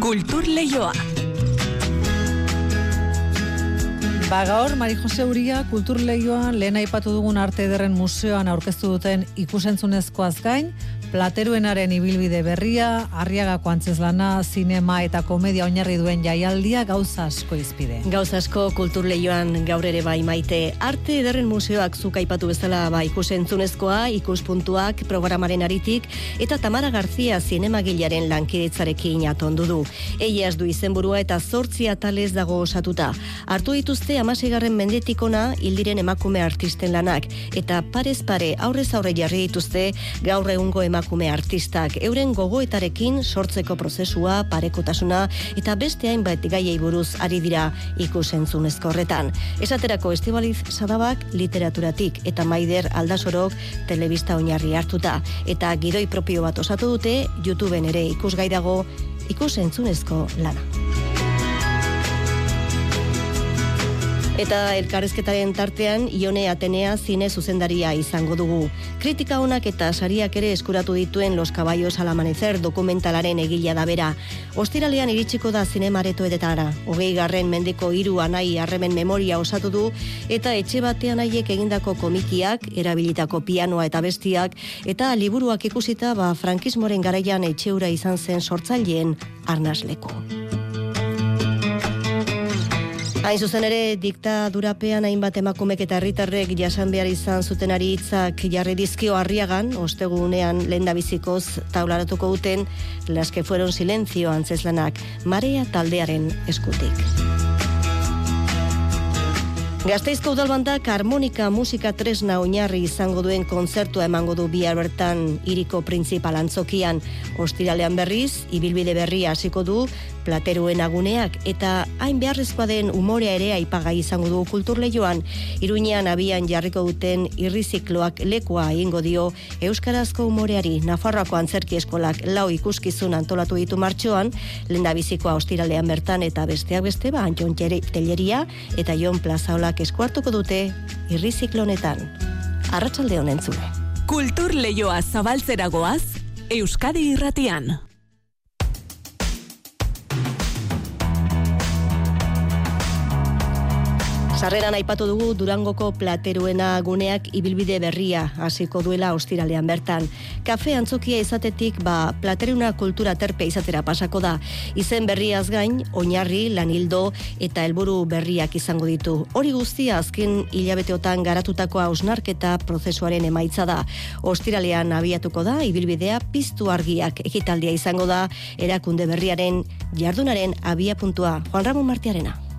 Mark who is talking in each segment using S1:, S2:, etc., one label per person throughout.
S1: Kultur Leioa.
S2: Ba gaur, Mari Jose Uria, Kultur Leioan lehen aipatu dugun arte ederren museoan aurkeztu duten ikusentzunezkoaz gain, Plateruenaren ibilbide berria, Arriagako antzeslana, sinema eta komedia oinarri duen jaialdia gauza asko izpide.
S3: Gauza asko kultur leioan gaur ere bai maite. Arte ederren museoak zuk bezala bai ikusentzunezkoa, ikuspuntuak programaren aritik eta Tamara Garzia zinemagilaren lankidetzarekin atondu du. Eia du izenburua eta zortzi atalez dago osatuta. Hartu dituzte amasegarren mendetikona hildiren emakume artisten lanak eta parez pare aurrez aurre jarri dituzte gaur egungo emakume emakume artistak euren gogoetarekin sortzeko prozesua, parekotasuna eta beste hainbat gaiei buruz ari dira ikusentzunezko horretan. Esaterako Estibaliz Sadabak literaturatik eta Maider Aldasorok telebista oinarri hartuta eta gidoi propio bat osatu dute YouTubeen ere ikusgai dago ikusentzunezko lana. Eta elkarrezketaren tartean Ione Atenea zine zuzendaria izango dugu. Kritika honak eta sariak ere eskuratu dituen Los Caballos al Amanecer dokumentalaren egila da bera. Ostiralean iritsiko da zinemareto edetara. Hogei garren mendeko hiru anai harremen memoria osatu du eta etxe batean haiek egindako komikiak, erabilitako pianoa eta bestiak eta liburuak ikusita ba frankismoren garaian etxeura izan zen sortzaileen arnasleko. Hain zuzen ere, diktadurapean hainbat emakumek eta herritarrek jasan behar izan zutenari hitzak jarri dizkio harriagan, ostegunean lehen bizikoz taularatuko duten, las que fueron silencio antzeslanak, marea taldearen eskutik. Gazteizko udalbandak harmonika musika tresna oinarri izango duen kontzertua emango du bihar bertan iriko printzipal antzokian. Ostiralean berriz, ibilbide berria hasiko du, plateruen aguneak eta hain beharrezkoa den umorea ere aipagai izango du kulturleioan. Iruñean abian jarriko duten irrizikloak lekoa egingo dio Euskarazko umoreari Nafarroako antzerki eskolak lau ikuskizun antolatu ditu martxoan, lenda bizikoa ostiralean bertan eta besteak beste ba, Jon Telleria eta Jon Plazaolak eskuartuko dute irriziklonetan. Arratsalde honen zure.
S1: Kultur leioa zabaltzeragoaz, Euskadi irratian.
S3: Sarreran aipatu dugu Durangoko plateruena guneak ibilbide berria hasiko duela ostiralean bertan. Kafe antzokia izatetik ba plateruna kultura terpe izatera pasako da. Izen berriaz gain, oinarri, lanildo eta helburu berriak izango ditu. Hori guztia azken hilabeteotan garatutako ausnarketa prozesuaren emaitza da. Ostiralean abiatuko da ibilbidea piztu argiak ekitaldia izango da erakunde berriaren jardunaren abia puntua. Juan Ramon Martiarena.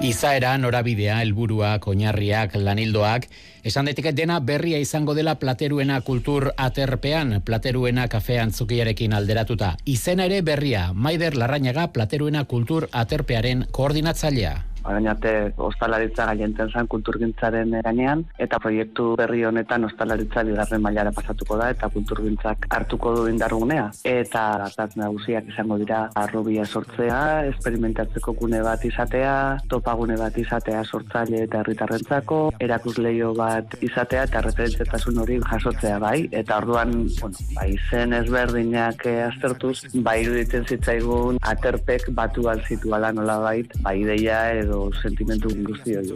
S4: Izaera, norabidea, helburuak, oinarriak, lanildoak, esan detik dena berria izango dela plateruena kultur aterpean, plateruena kafean zukiarekin alderatuta. Izena ere berria, Maider Larrañaga plateruena kultur aterpearen koordinatzailea
S5: orain arte ostalaritza gaienten zen kulturgintzaren gainean eta proiektu berri honetan ostalaritza bigarren mailara pasatuko da eta kulturgintzak hartuko du indargunea. Eta artaz nagusiak izango dira arrobia sortzea, esperimentatzeko gune bat izatea, topagune bat izatea sortzaile eta herritarrentzako, erakusleio bat izatea eta referentzetasun hori jasotzea bai. Eta orduan, bueno, bai zen ezberdinak aztertuz, bai iruditzen zitzaigun aterpek batu alzitu ala nola bait, bai ideia edo edo sentimentu guzti hori.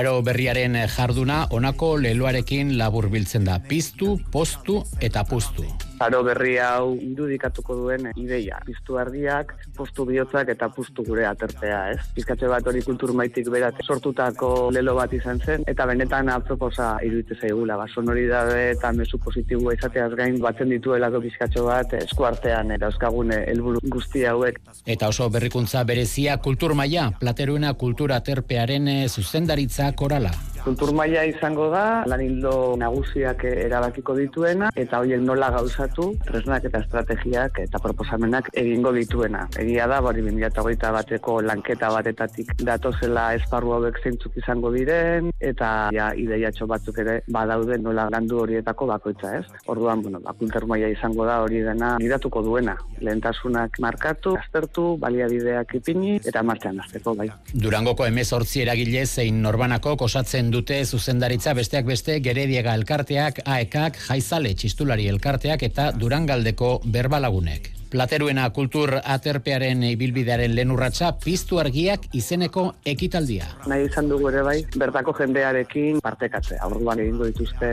S4: Aro berriaren jarduna honako leloarekin labur biltzen da. Piztu, postu eta pustu.
S5: Aro berri hau irudikatuko duen ideia. Piztu ardiak, postu bihotzak eta pustu gure aterpea, ez? Pizkatze bat hori kultur maitik berat sortutako lelo bat izan zen, eta benetan aproposa iruditze zaigula. Ba, sonoridade eta mesu positiboa izateaz gain batzen dituela do pizkatxo bat eskuartean eta euskagune helburu guzti hauek.
S4: Eta oso berrikuntza berezia kultur maila, plateruena kultura terpearen eh, zuzendaritza korala.
S5: Kultur maila izango da, lan hildo nagusiak erabakiko dituena, eta horiek nola gauzatu, tresnak eta estrategiak eta proposamenak egingo dituena. Egia da, bori 2008 bateko lanketa batetatik datozela esparru hauek zeintzuk izango diren, eta ja, ideiatxo batzuk ere badaude nola landu horietako bakoitza ez. Orduan, bueno, ba, kultur maila izango da hori dena miratuko duena. Lehentasunak markatu, aztertu, baliabideak ipini, eta martxan azteko, bai.
S4: Durangoko emezortzi eragile zein norbanako kosatzen dute zuzendaritza besteak beste Gerediega elkarteak, AEKak, Jaizale txistulari elkarteak eta Durangaldeko berbalagunek. Plateruena kultur aterpearen ibilbidearen lenurratza piztu argiak izeneko ekitaldia.
S5: Nahi izan dugu ere bai, bertako jendearekin partekatzea. Orduan egingo dituzte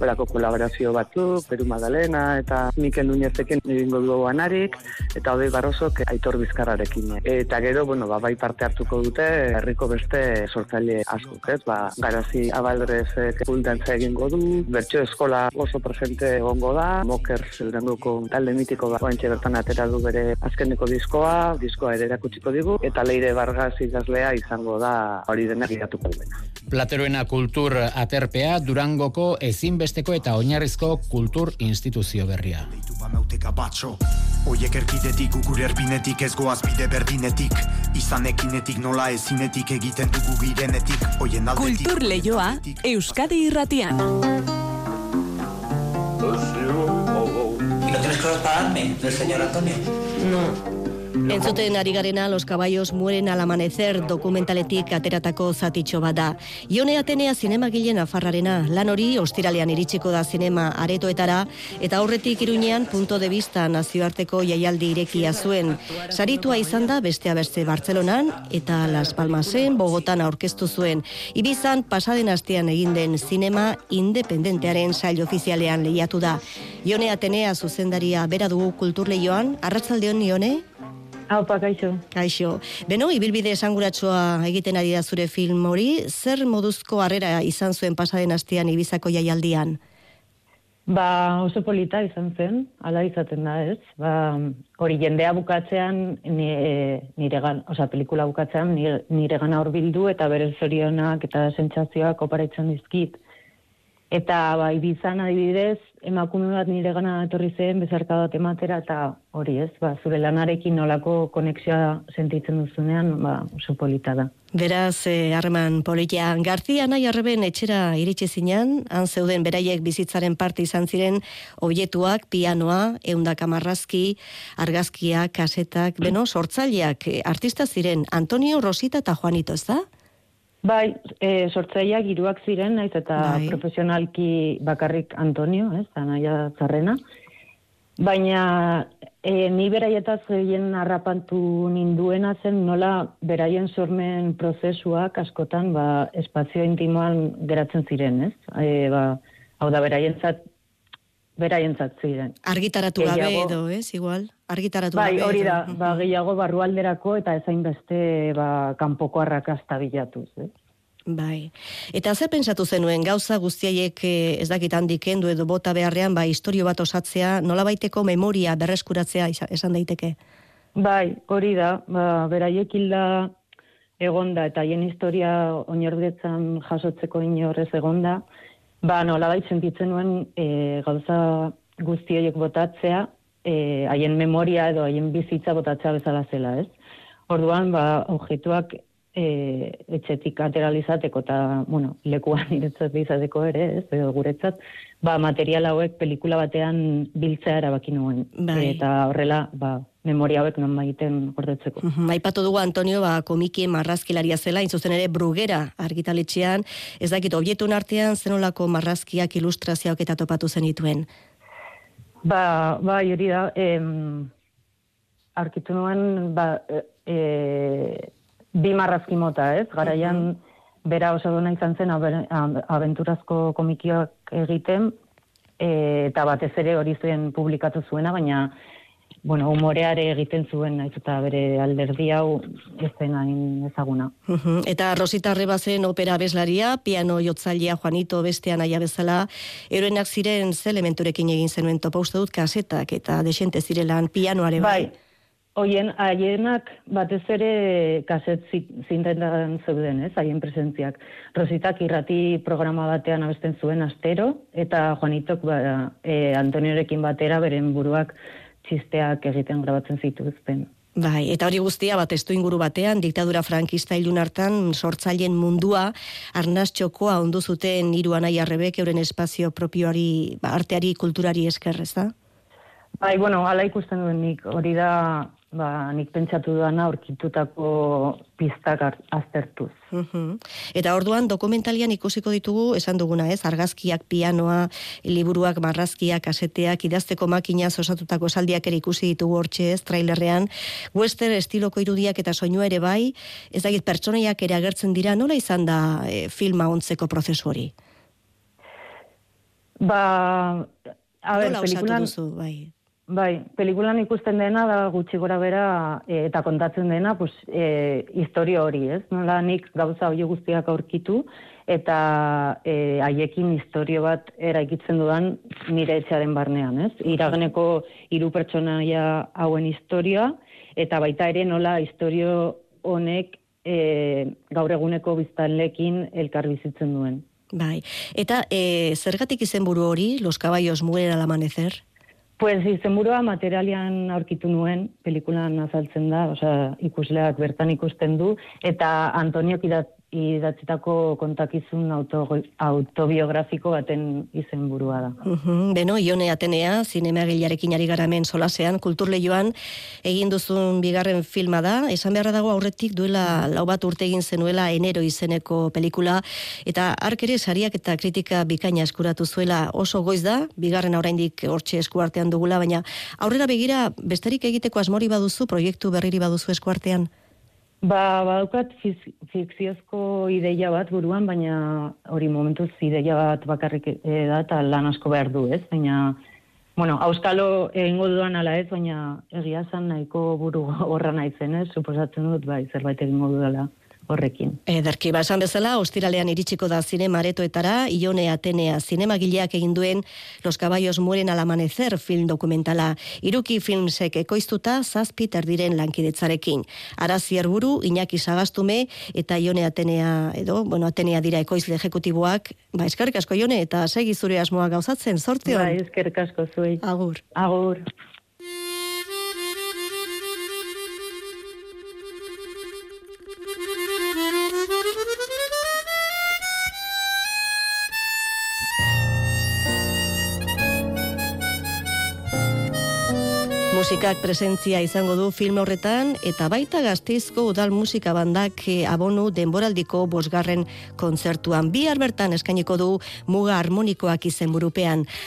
S5: berako kolaborazio batzuk, Peru Madalena eta Mikel Nuñezekin egingo dugu anarik, eta Odei Barrosok aitor bizkarrarekin. Eta gero, bueno, ba, bai parte hartuko dute, herriko beste sortzaile asko, ez? Ba, garazi abaldrezek kultantza egingo du, bertso eskola oso presente egongo da, moker zeldenduko talde mitiko ba, bertan atera du bere azkeneko diskoa, diskoa ere erakutsiko digu, eta leire bargaz idazlea izango da hori dena giratuko duena.
S4: Plateruena kultur aterpea Durangoko ezinbesteko eta oinarrizko kultur instituzio berria. Oiek erkidetik, ukur erbinetik, ez goaz bide berdinetik Izan ekinetik, nola ezinetik, egiten dugu girenetik Oien
S1: Kultur lehioa, Euskadi irratian
S6: ¿No tienes que pagarme del señor Antonio?
S3: No. Entzuten ari garena Los Caballos mueren al amanecer dokumentaletik ateratako zatitxo bat da. Ione Atenea zinemagilen afarrarena, lan hori ostiralean iritsiko da zinema aretoetara, eta aurretik iruñean punto de vista nazioarteko jaialdi irekia zuen. Saritua izan da beste beste Bartzelonan, eta Las Palmasen Bogotan aurkeztu zuen. Ibizan pasaden astean egin den zinema independentearen sail ofizialean lehiatu da. Ione Atenea zuzendaria bera dugu kulturleioan, arratzaldeon Ione?
S7: Haupa, kaixo.
S3: Kaixo. Beno, ibilbide esanguratsua egiten ari da zure film hori, zer moduzko harrera izan zuen pasaden astean Ibizako jaialdian?
S7: Ba, oso polita izan zen, ala izaten da, ez? Ba, hori jendea bukatzean, nire, gan, oza, pelikula bukatzean, nire, nire gana hor bildu eta bere zorionak eta sentsazioak oparaitzen dizkit. Eta bai bizan adibidez, emakume bat nire gana etorri zen bezarka bat ematera eta hori ez, ba, zure lanarekin nolako konexioa sentitzen duzunean, ba, oso polita da.
S3: Beraz, eh, harreman politia, Garzia nahi arreben etxera iritsi zinean, han zeuden beraiek bizitzaren parte izan ziren obietuak, pianoa, eundak amarrazki, argazkiak, kasetak, beno, sortzaileak, eh, artista ziren Antonio, Rosita eta Juanito, ez da?
S7: Bai, e, sortzaileak hiruak ziren, naiz eta bai. profesionalki bakarrik Antonio, ez, anaia zarrena. Baina e, ni beraietaz egin harrapantu ninduena zen nola beraien sormen prozesuak askotan ba, espazio intimoan geratzen ziren, ez? E, ba, hau da beraientzat beraientzat ziren.
S3: Argitaratu gabe edo, ez, igual? Argitaratu
S7: bai, gabe. Bai, hori da, ba, gehiago barrualderako eta ezain beste ba, kanpoko arrakasta bilatuz, ez?
S3: Bai. Eta zer pentsatu zenuen gauza guztiaiek eh, ez dakit handik kendu edo bota beharrean ba historio bat osatzea, nola baiteko memoria berreskuratzea esan daiteke?
S7: Bai, hori da, ba, beraiek hilda egonda eta haien historia oinordetzan jasotzeko inorrez egonda, Ba, nola bai sentitzen nuen e, gauza guztioiek botatzea, e, haien memoria edo haien bizitza botatzea bezala zela, ez? Orduan, ba, objetuak e, etxetik ateralizateko eta, bueno, lekuan iretzat izateko ere, ez? Edo guretzat, ba, material hauek pelikula batean biltzea erabaki nuen. Bai. Eta horrela, ba, memoria hauek non maiten gordetzeko.
S3: Maipatu dugu Antonio, ba, komiki marrazkilaria zela, inzuzen ere brugera argitaletxean, ez dakit, obietun artean zenolako marrazkiak ilustrazioak eta topatu zenituen?
S7: Ba, ba, hori da, em, arkitu nuen, ba, e, bi marrazki mota, ez? Garaian, bera oso duna izan zen, abenturazko komikiak egiten, e, eta batez ere hori zuen publikatu zuena, baina bueno, humoreare egiten zuen, naiz eta bere alderdi hau ez hain ezaguna.
S3: Eta Rosita Rebazen opera bezlaria, piano jotzailea Juanito bestean aia bezala, eroenak ziren ze elementurekin egin zenuen topa uste dut kasetak eta desente zirelan pianoare bai. bai.
S7: Oien, haienak batez ere kaset zintentan zeuden, ez, haien presentziak. Rositak irrati programa batean abesten zuen astero, eta Juanitok ba, e, Antoniorekin batera beren buruak txisteak egiten grabatzen zituzten.
S3: Bai, eta hori guztia bat estu inguru batean, diktadura frankista ilun hartan, sortzaileen mundua, arnaz txokoa ondu zuten hiru anai arrebek euren espazio propioari, ba, arteari, kulturari eskerrez da?
S7: Bai, bueno, ala ikusten duen nik, hori da ba, nik pentsatu duana aurkitutako pistak aztertuz.
S3: Mhm. Eta orduan dokumentalian ikusiko ditugu esan duguna, ez? Argazkiak, pianoa, liburuak, marrazkiak, kaseteak, idazteko makinaz osatutako esaldiak ere ikusi ditugu hortxe, ez? Trailerrean, western estiloko irudiak eta soinua ere bai, ez dakit pertsonaiak ere agertzen dira, nola izan da e, filma ontzeko prozesu hori?
S7: Ba, a ber, pelikulan,
S3: duzu, bai.
S7: Bai, pelikulan ikusten dena da gutxi gora bera e, eta kontatzen dena, pues, e, historia hori, ez? Nola nik gauza hori guztiak aurkitu eta e, haiekin historio bat eraikitzen dudan nire etxearen barnean, ez? Irageneko hiru pertsonaia hauen historia eta baita ere nola historio honek e, gaur eguneko biztanlekin elkar bizitzen duen.
S3: Bai. Eta e, zergatik izenburu hori, Los caballos mueren al amanecer?
S7: Pues izenburua materialian aurkitu nuen, pelikulan azaltzen da, osea, ikusleak bertan ikusten du, eta Antoniok idat, idatzitako kontakizun auto, autobiografiko baten izenburua da.
S3: Uhum, beno, Ione Atenea, zinemagilarekin ari gara hemen solasean, kulturleioan egin duzun bigarren filma da, esan beharra dago aurretik duela lau bat urte egin zenuela enero izeneko pelikula, eta ark ere sariak eta kritika bikaina eskuratu zuela oso goiz da, bigarren oraindik hortxe eskuartean dugula, baina aurrera begira besterik egiteko asmori baduzu, proiektu berriri baduzu eskuartean?
S7: Ba, badaukat fikziozko ideia bat buruan, baina hori momentuz ideia bat bakarrik e, da eta lan asko behar du, ez? Baina, bueno, auskalo egingo dudan ala ez, baina egia zan nahiko buru horra naizen, ez? Suposatzen dut, bai, zerbait egingo dudala horrekin.
S3: Ederki, ba, esan bezala, ostiralean iritsiko da zinema aretoetara, Ione Atenea zinemagileak egin duen Los caballos mueren al amanecer film dokumentala. Iruki filmsek ekoiztuta zazpi terdiren lankidetzarekin. Arazi erburu, Iñaki Sagastume eta Ione Atenea, edo, bueno, Atenea dira ekoizle ejekutiboak. Ba, eskerrik asko Ione, eta segi zure asmoa gauzatzen, sorte hon.
S7: eskerrik asko zuei.
S3: Agur.
S7: Agur.
S3: Musikak presentzia izango du film horretan eta baita gazteizko udal musika bandak eh, abonu denboraldiko bosgarren kontzertuan. Bihar bertan eskainiko du muga harmonikoak izen.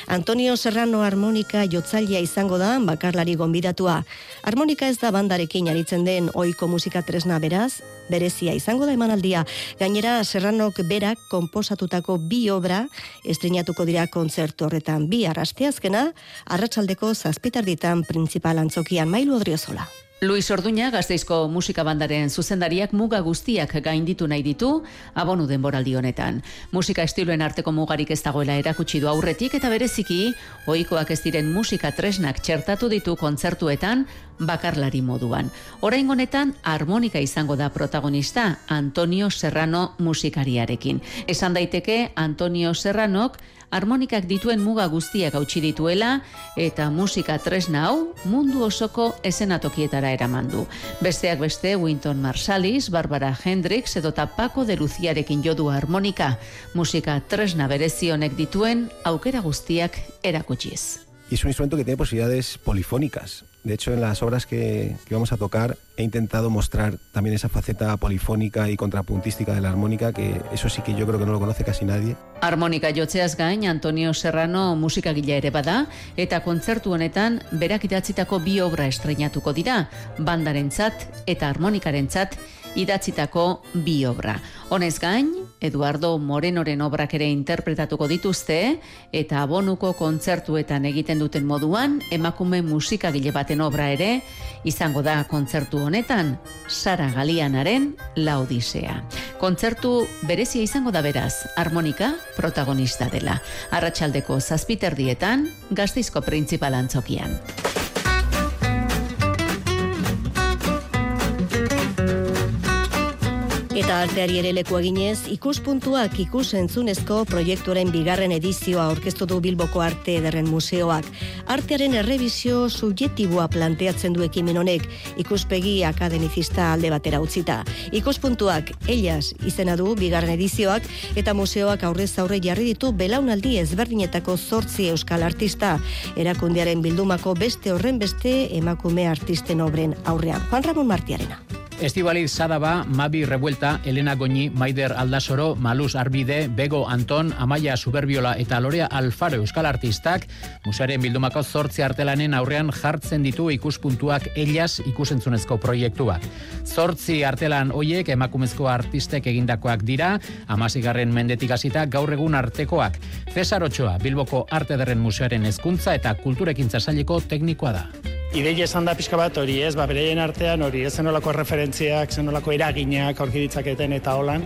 S3: Antonio Serrano harmonika jotzailea izango da bakarlari gonbidatua. Harmonika ez da bandarekin aritzen den ohiko musika tresna beraz, berezia izango da emanaldia. Gainera Serranok berak konposatutako bi obra estrenatuko dira kontzertu horretan. Bi arrasteazkena, arratsaldeko zazpitarditan principal antzokian mailu odriozola.
S8: Luis Orduña, gazteizko musika bandaren zuzendariak muga guztiak gainditu nahi ditu abonu denboraldi honetan. Musika estiloen arteko mugarik ez dagoela erakutsi du aurretik eta bereziki ohikoak ez diren musika tresnak txertatu ditu kontzertuetan bakarlari moduan. Orain honetan harmonika izango da protagonista Antonio Serrano musikariarekin. Esan daiteke Antonio Serranok harmonikak dituen muga guztiak hautsi dituela eta musika tresna hau mundu osoko esenatokietara eraman du. Besteak beste Winton Marsalis, Barbara Hendricks edota Paco de Luciarekin jodu harmonika musika tresna berezi honek dituen aukera guztiak erakutsiz.
S9: Y es un instrumento que tiene posibilidades polifónicas. De hecho, en las obras que, que vamos a tocar he intentado mostrar también esa faceta polifónica y contrapuntística de la armónica, que eso sí que yo creo que no lo conoce casi nadie.
S8: Harmonika jotzeaz gain Antonio Serrano musikagile ere bada eta kontzertu honetan berak idatzitako bi obra estreinatuko dira, bandarentzat eta harmonikarentzat idatzitako bi obra. Honez gain, Eduardo Morenoren obrak ere interpretatuko dituzte eta abonuko kontzertuetan egiten duten moduan emakume musikagile baten obra ere izango da kontzertu honetan Sara Galianaren La Odisea. Kontzertu berezia izango da beraz, harmonika protagonista dela. Arratsaldeko zazpiterdietan, gazteizko printzipal antzokian.
S3: Eta arteari ere leku eginez, ikuspuntuak ikus entzunezko proiektuaren bigarren edizioa aurkeztu du Bilboko Arte Ederren Museoak. Artearen errebizio subjektiboa planteatzen du ekimen honek, ikuspegi akademizista alde batera utzita. Ikuspuntuak ellas izena du bigarren edizioak eta museoak aurrez aurre jarri ditu belaunaldi ezberdinetako zortzi euskal artista. Erakundearen bildumako beste horren beste emakume artisten obren aurrean. Juan Ramon Martiarena.
S4: Estibaliz Sadaba, Mabi Revuelta, Elena Goñi, Maider Aldasoro, Maluz Arbide, Bego Anton, Amaia Suberbiola eta Lorea Alfaro Euskal Artistak, musearen bildumako zortzi artelanen aurrean jartzen ditu ikuspuntuak ellas ikusentzunezko proiektuak. Zortzi artelan hoiek emakumezko artistek egindakoak dira, amasigarren mendetik hasita gaur egun artekoak. Cesar Ochoa, Bilboko Arte Derren Museoaren hezkuntza eta kulturekin zasaileko teknikoa da.
S10: Ideia esan da pixka bat hori ez, ba, bereien artean hori ez zenolako referentziak, zenolako eraginak aurki ditzaketen eta holan,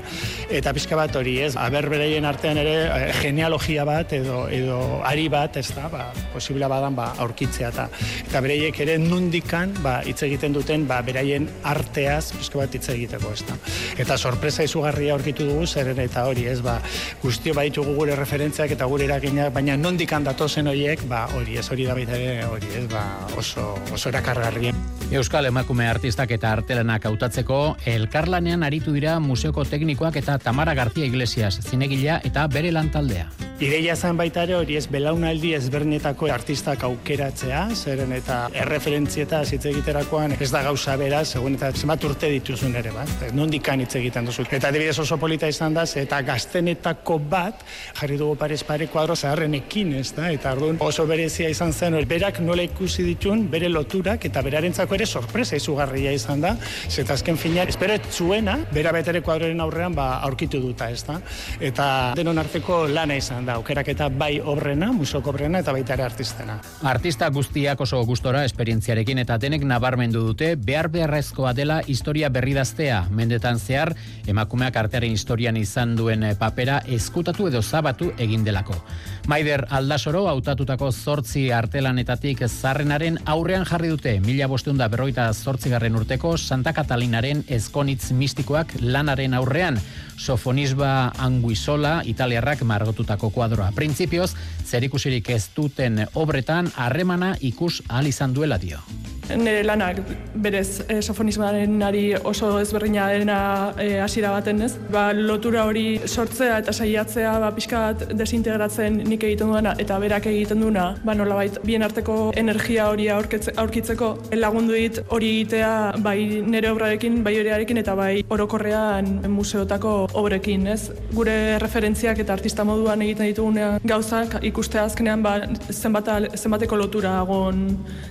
S10: eta pixka bat hori ez, aber bereien artean ere eh, genealogia bat edo, edo ari bat ez da, ba, posibila badan ba, aurkitzea eta, eta bereiek ere nundikan ba, hitz egiten duten ba, beraien arteaz pixka bat hitz egiteko ez da. Eta sorpresa izugarria aurkitu dugu zeren eta hori ez, ba, guztio baditugu gure referentziak eta gure eraginak, baina nondikan datozen horiek, ba, hori ez, hori da baita ere, hori ez, ba, oso oso erakargarria.
S4: Euskal emakume artistak eta artelanak hautatzeko elkarlanean aritu dira museoko teknikoak eta Tamara García Iglesias, zinegila eta bere lantaldea.
S10: Ideia zen baita ere hori ez belaunaldi ezberdinetako artistak aukeratzea, zeren eta erreferentzieta hitz egiterakoan ez da gauza bera, segun eta zenbat urte dituzun ere, bat. Nondik kan hitz egiten duzu. Eta adibidez oso polita izan da, eta gaztenetako bat jarri dugu parez pare kuadro zaharrenekin, ez da? Eta orduan oso berezia izan zen, berak nola ikusi ditun, bere loturak eta berarentzako ere sorpresa izugarria izan da, zeta azken fina, espero zuena, bera betere kuadroren aurrean ba, aurkitu duta, ez da? Eta denon arteko lana izan aukerak eta bai obrena, musoko obrena eta baita ere artistena.
S4: Artista guztiak oso gustora esperientziarekin eta denek nabarmendu dute behar beharrezkoa dela historia berridaztea. Mendetan zehar, emakumeak artearen historian izan duen papera eskutatu edo zabatu egin delako. Maider Aldasoro hautatutako zortzi artelanetatik zarrenaren aurrean jarri dute mila bosteunda berroita zortzigarren urteko Santa Katalinaren eskonitz mistikoak lanaren aurrean sofonisba anguisola italiarrak margotutako kuadroa. Printzipioz, zerikusirik ez duten obretan harremana ikus ahal izan duela dio
S11: nire lanak berez e, sofonismoaren ari oso ezberdina dena e, hasiera baten ez. Ba, lotura hori sortzea eta saiatzea ba, pixka desintegratzen nik egiten duena eta berak egiten duena, ba, nolabait bien arteko energia hori aurkitzeko lagundu dit hori egitea bai nire obrarekin, bai horearekin eta bai orokorrean museotako obrekin, ez? Gure referentziak eta artista moduan egiten ditugunean gauzak ikustea azkenean ba, zenbat, zenbateko lotura agon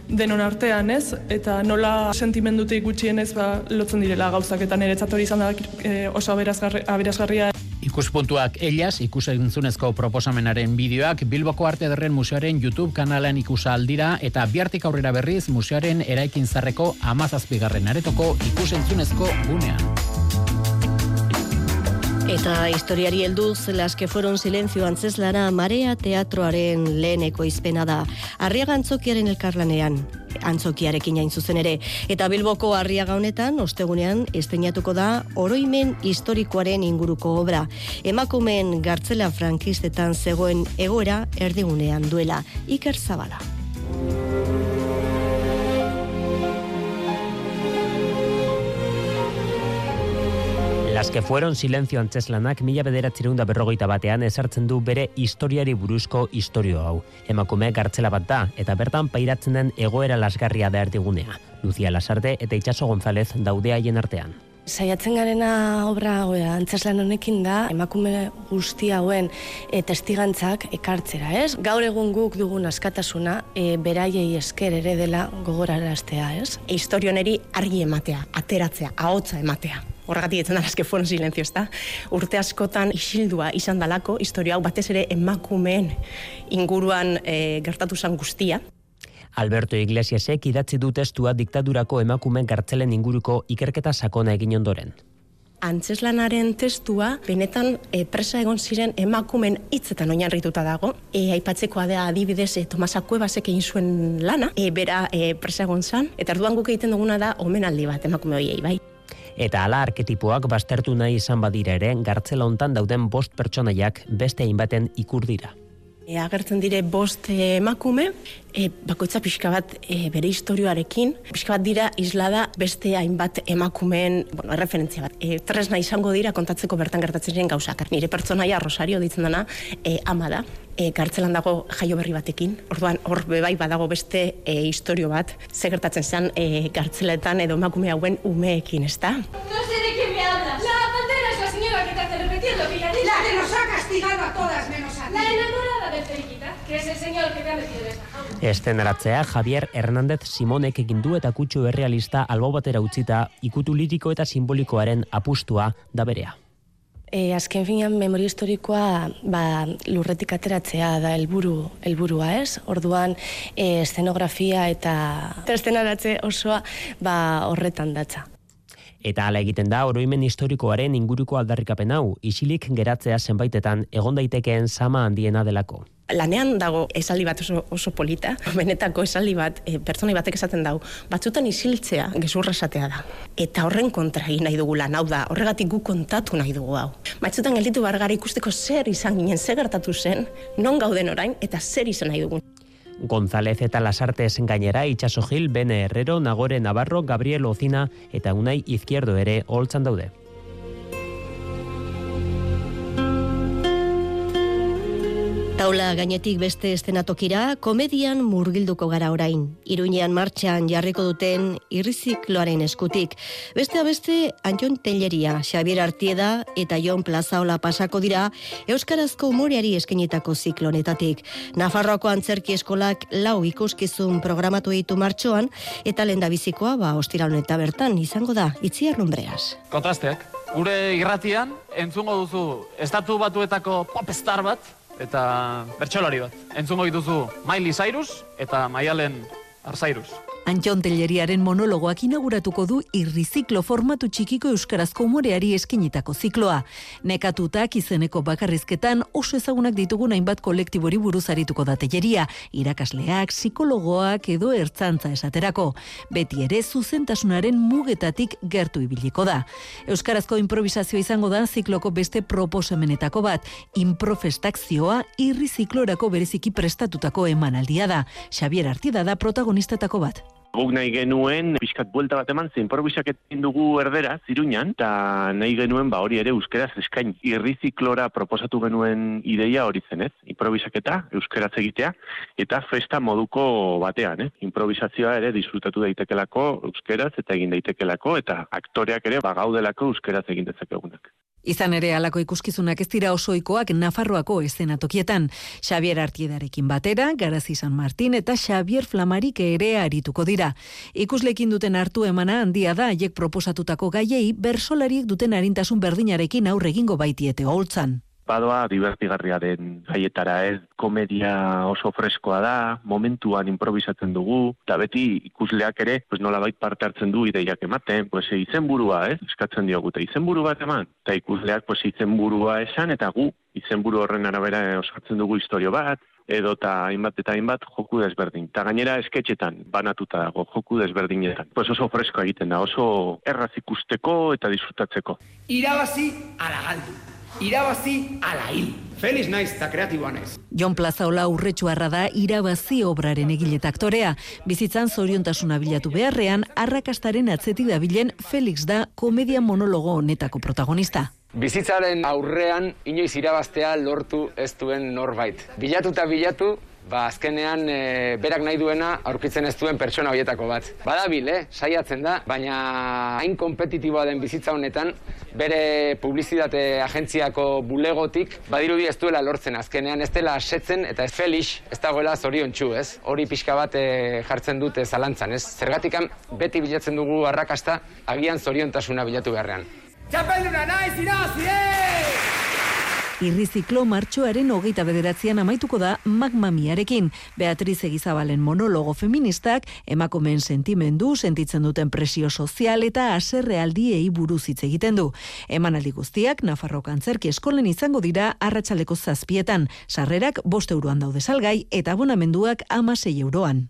S11: denon artean, ez? eta nola sentimendutik gutxienez ba, lotzen direla gauzak eta niretzat hori izan da e, oso aberazgarria.
S4: Ikuspuntuak ellas, ikusentzunezko proposamenaren bideoak Bilboko Arte Derren Museoaren YouTube kanalean ikusa aldira eta biartik aurrera berriz museoaren eraikin zarreko amazazpigarren aretoko ikusentzunezko gunean.
S3: Eta historiari helduz, las que fueron silencio antzeslana marea teatroaren leheneko izpena da. Arriaga antzokiaren elkarlanean, antzokiarekin hain zuzen ere. Eta Bilboko arriaga honetan, ostegunean, esteinatuko da oroimen historikoaren inguruko obra. Emakumen gartzela frankistetan zegoen egoera erdigunean duela. Iker Zabala.
S12: Las que fueron silencio antzeslanak mila bederatzireunda berrogeita batean esartzen du bere historiari buruzko historio hau. Emakume gartzela bat da, eta bertan pairatzen den egoera lasgarria da erdigunea. Lucia Lasarte eta Itxaso González daude haien artean.
S13: Saiatzen garena obra oea, antzeslan honekin da, emakume guzti hauen e, testigantzak ekartzera, ez? Gaur egun guk dugun askatasuna, e, beraiei esker ere dela gogoraraztea, ez? E, historioneri argi ematea, ateratzea, ahotza ematea horregatik etzen dara, fueron silencio, ez da? Urte askotan isildua izan dalako, historia hau batez ere emakumeen inguruan e, gertatu zan guztia.
S12: Alberto Iglesiasek idatzi du testua diktadurako emakumeen gartzelen inguruko ikerketa sakona egin ondoren.
S13: Antzeslanaren testua, benetan e, presa egon ziren emakumen hitzetan oinarrituta dago. E, aipatzekoa da adibidez e, Tomasa Kuebasek egin zuen lana, e, bera e, presa egon zan, eta arduan guk egiten duguna da omenaldi bat emakume hoiei, bai.
S12: Eta ala arketipoak bastertu nahi izan badira ere, gartzela hontan dauden bost pertsonaiak beste hainbaten ikur dira.
S13: E, agertzen dire bost e, emakume, e, bakoitza pixka bat e, bere historioarekin, pixka bat dira islada beste hainbat emakumeen, bueno, referentzia bat. E, tresna izango dira kontatzeko bertan gertatzen ziren gauzak. Nire pertsonaia Rosario ditzen dana e, ama da, e, gartzelan dago jaio berri batekin. Orduan hor bebai badago beste e, historio bat, ze gertatzen zen e, gartzeletan edo emakume hauen umeekin, ezta?
S14: No sé de qué me hablas. La pantera es la señora que te hace repetir lo que ya dicho. La que nos ha castigado a todas menos a ti. La enamorada de Feliquita, que es el señor que te ha metido en esta jaula.
S12: Esteneratzea Javier Hernández Simonek egin du eta kutsu errealista albo batera utzita ikutu liriko eta simbolikoaren apustua da berea.
S13: E, azken finean memoria historikoa ba, lurretik ateratzea da helburu helburua ez? Orduan e, eszenografia eta estenaratze osoa ba, horretan datza.
S12: Eta hala egiten da oroimen historikoaren inguruko aldarrikapen hau, isilik geratzea zenbaitetan egon daitekeen sama handiena delako.
S13: Lanean dago esaldi bat oso, oso polita, benetako esaldi bat e, pertsonai batek esaten dau, batzutan isiltzea gezurra esatea da. Eta horren kontra egin nahi dugu lan, hau da, horregatik gu kontatu nahi dugu hau. Batzutan gelditu bargara ikusteko zer izan ginen, zer gertatu zen, non gauden orain, eta zer izan nahi dugun.
S12: González eta Lasartes gainera Itxaso Gil, Bene Herrero, Nagore Navarro, Gabriel Ozina eta Unai Izquierdo ere holtzan daude.
S3: Taula gainetik beste estenatokira, komedian murgilduko gara orain. Iruñean martxan jarriko duten irrizikloaren eskutik. Beste beste Antion Telleria, Xavier Artieda eta Jon Plazaola pasako dira Euskarazko umoreari eskenitako ziklonetatik. Nafarroako antzerki eskolak lau ikuskizun programatu ditu martxoan eta lenda bizikoa ba ostiral eta bertan izango da itziar lumbreaz.
S15: Kontrasteak. Gure irratian, entzungo duzu estatu batuetako popstar bat, eta bertsolari bat. Entzungo dituzu Miley Cyrus eta Maialen Arzairus.
S1: Antxon Telleriaren monologoak inauguratuko du irriziklo formatu txikiko euskarazko umoreari eskinitako zikloa. Nekatutak izeneko bakarrizketan oso ezagunak ditugun hainbat kolektibori buruz arituko da telleria, irakasleak, psikologoak edo ertzantza esaterako. Beti ere zuzentasunaren mugetatik gertu ibiliko da. Euskarazko improvisazioa izango da zikloko beste proposamenetako bat, improfestakzioa irriziklorako bereziki prestatutako emanaldia da. Xavier Artida da protagonistetako bat.
S16: Guk nahi genuen, pixkat buelta bat eman, ze improvisak dugu erdera, ziruñan, eta nahi genuen, ba hori ere, euskeraz eskain, irriziklora proposatu genuen ideia hori zen, ez? Improvisaketa, euskeraz egitea, eta festa moduko batean, eh? Improvisazioa ere disfrutatu daitekelako euskeraz eta egin daitekelako, eta aktoreak ere bagaudelako euskeraz egin dezakegunak.
S1: Izan ere alako ikuskizunak ez dira osoikoak Nafarroako eszenatokietan. Xavier Artiedarekin batera, Garazi San Martin eta Xavier Flamarik ere arituko dira. Ikuslekin duten hartu emana handia da haiek proposatutako gaiei bersolariek duten arintasun berdinarekin aurre egingo baitiete holtzan.
S16: Badoa divertigarria den jaietara ez, komedia oso freskoa da, momentuan improvisatzen dugu, eta beti ikusleak ere, pues nola bait parte hartzen du ideiak ematen, pues izenburua, ez, eskatzen diogu, eta izenburu bat eman, eta ikusleak pues izenburua esan, eta gu izenburu horren arabera osatzen dugu historio bat, edo eta hainbat eta hainbat joku desberdin. Ta gainera esketxetan banatuta dago joku desberdinetan. Pues oso fresko egiten da, oso erraz ikusteko eta disfrutatzeko.
S6: Irabazi ala galdu. Irabazi ala hil. Feliz naiz eta kreatiboa naiz.
S1: Jon Plazaola urretxuarra da irabazi obraren egileta aktorea. Bizitzan zoriontasuna bilatu beharrean, arrakastaren atzetik dabilen Felix da komedia monologo honetako protagonista.
S17: Bizitzaren aurrean inoiz irabaztea lortu ez duen norbait. Bilatu eta bilatu, ba azkenean e, berak nahi duena aurkitzen ez duen pertsona horietako bat. Badabil, eh, saiatzen da, baina hain kompetitiboa den bizitza honetan, bere publizitate agentziako bulegotik, badirudi ez duela lortzen azkenean, ez dela asetzen eta ez felix, ez dagoela zorion txu, ez? Hori pixka bat e, jartzen dute zalantzan, ez? Zergatikan beti bilatzen dugu arrakasta, agian zoriontasuna bilatu beharrean.
S6: Txapelduna naiz irabazi, eh!
S1: Irriziklo martxoaren hogeita bederatzean amaituko da magmamiarekin. Beatriz Egizabalen monologo feministak emakumeen sentimendu, sentitzen duten presio sozial eta aserrealdiei buruz hitz egiten du. Emanaldi guztiak Nafarro Kantzerki eskolen izango dira arratsaleko zazpietan. Sarrerak bost euroan daude salgai eta abonamenduak amasei euroan.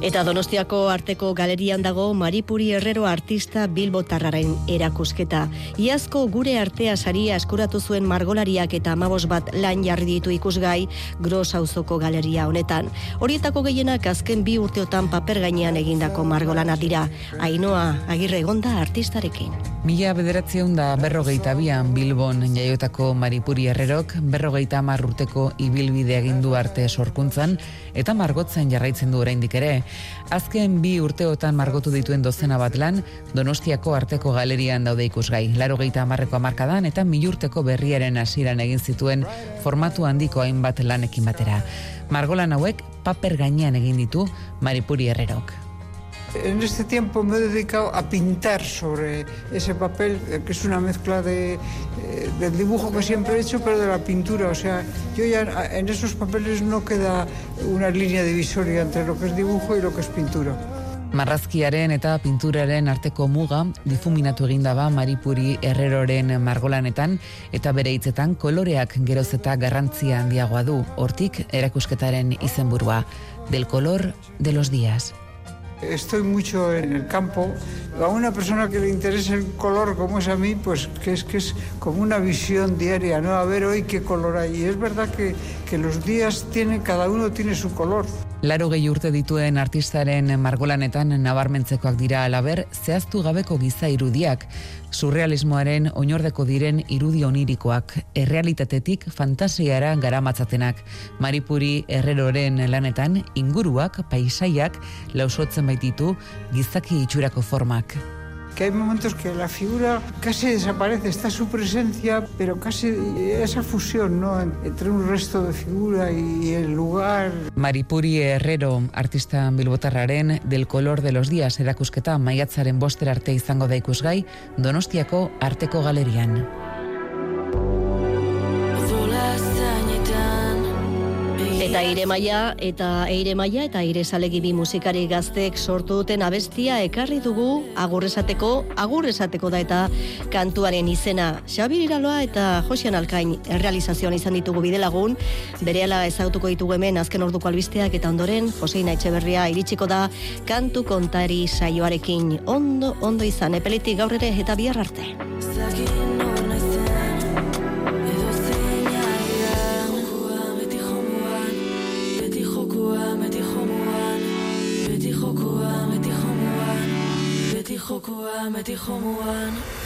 S3: Eta Donostiako arteko galerian dago Maripuri Herrero artista Bilbotarraren erakusketa. Iazko gure artea saria eskuratu zuen margolariak eta amabos bat lan jarri ditu ikusgai gros auzoko galeria honetan. Horietako gehienak azken bi urteotan paper gainean egindako margolana dira. Ainoa, agirre egonda artistarekin.
S18: Mila bederatzeun da berrogeita bian Bilbon jaiotako Maripuri Herrerok berrogeita hamar urteko ibilbide egindu arte sorkuntzan eta margotzen jarraitzen du oraindik ere. Azken bi urteotan margotu dituen dozena bat lan, Donostiako arteko galerian daude ikusgai. Laro geita amarreko amarkadan eta milurteko berriaren hasiran egin zituen formatu handiko hainbat lanekin batera. Margolan hauek paper gainean egin ditu Maripuri Herrerok.
S19: En este tiempo me he dedicado a pintar sobre ese papel, eh, que es una mezcla de, eh, del dibujo que siempre he hecho, pero de la pintura. O sea, yo ya en esos papeles no queda una línea divisoria entre lo que es dibujo y lo que es pintura.
S18: Marrazkiaren eta pinturaren arteko muga difuminatu eginda ba Maripuri Herreroren margolanetan eta bere hitzetan koloreak geroz eta garrantzia handiagoa du. Hortik erakusketaren izenburua del color de los días.
S19: Estoy mucho en el campo. A una persona que le interesa el color como es a mí, pues que es que es como una visión diaria, ¿no? A ver hoy qué color hay. Y es verdad que, que los días tienen, cada uno tiene su color.
S18: Laro gehi urte dituen artistaren margolanetan nabarmentzekoak dira alaber, zehaztu gabeko giza irudiak, surrealismoaren oinordeko diren irudi onirikoak, errealitatetik fantasiara garamatzatenak. Maripuri Herreroren lanetan inguruak, paisaiak, lausotzen baititu gizaki itxurako formak.
S19: Que hay momentos que la figura casi desaparece, está su presencia, pero casi esa fusión ¿no? entre un resto de figura y el lugar.
S18: Maripuri Herrero, artista bilbotarraren del color de los días erakusketa maiatzaren boster arte izango da ikusgai Donostiako Arteko Galerian.
S3: Eire maia eta eire maia eta eire salegi bi musikari gaztek sortu duten abestia ekarri dugu agurresateko, agurresateko da eta kantuaren izena. Xabir Iraloa eta Josian Alkain errealizazioan izan ditugu bidelagun, berehala ezautuko ditugu hemen azken orduko albisteak eta ondoren Joseina Etxeberria iritsiko da kantu kontari saioarekin ondo, ondo izan, epeletik gaur ere eta bihar arte.
S20: Beti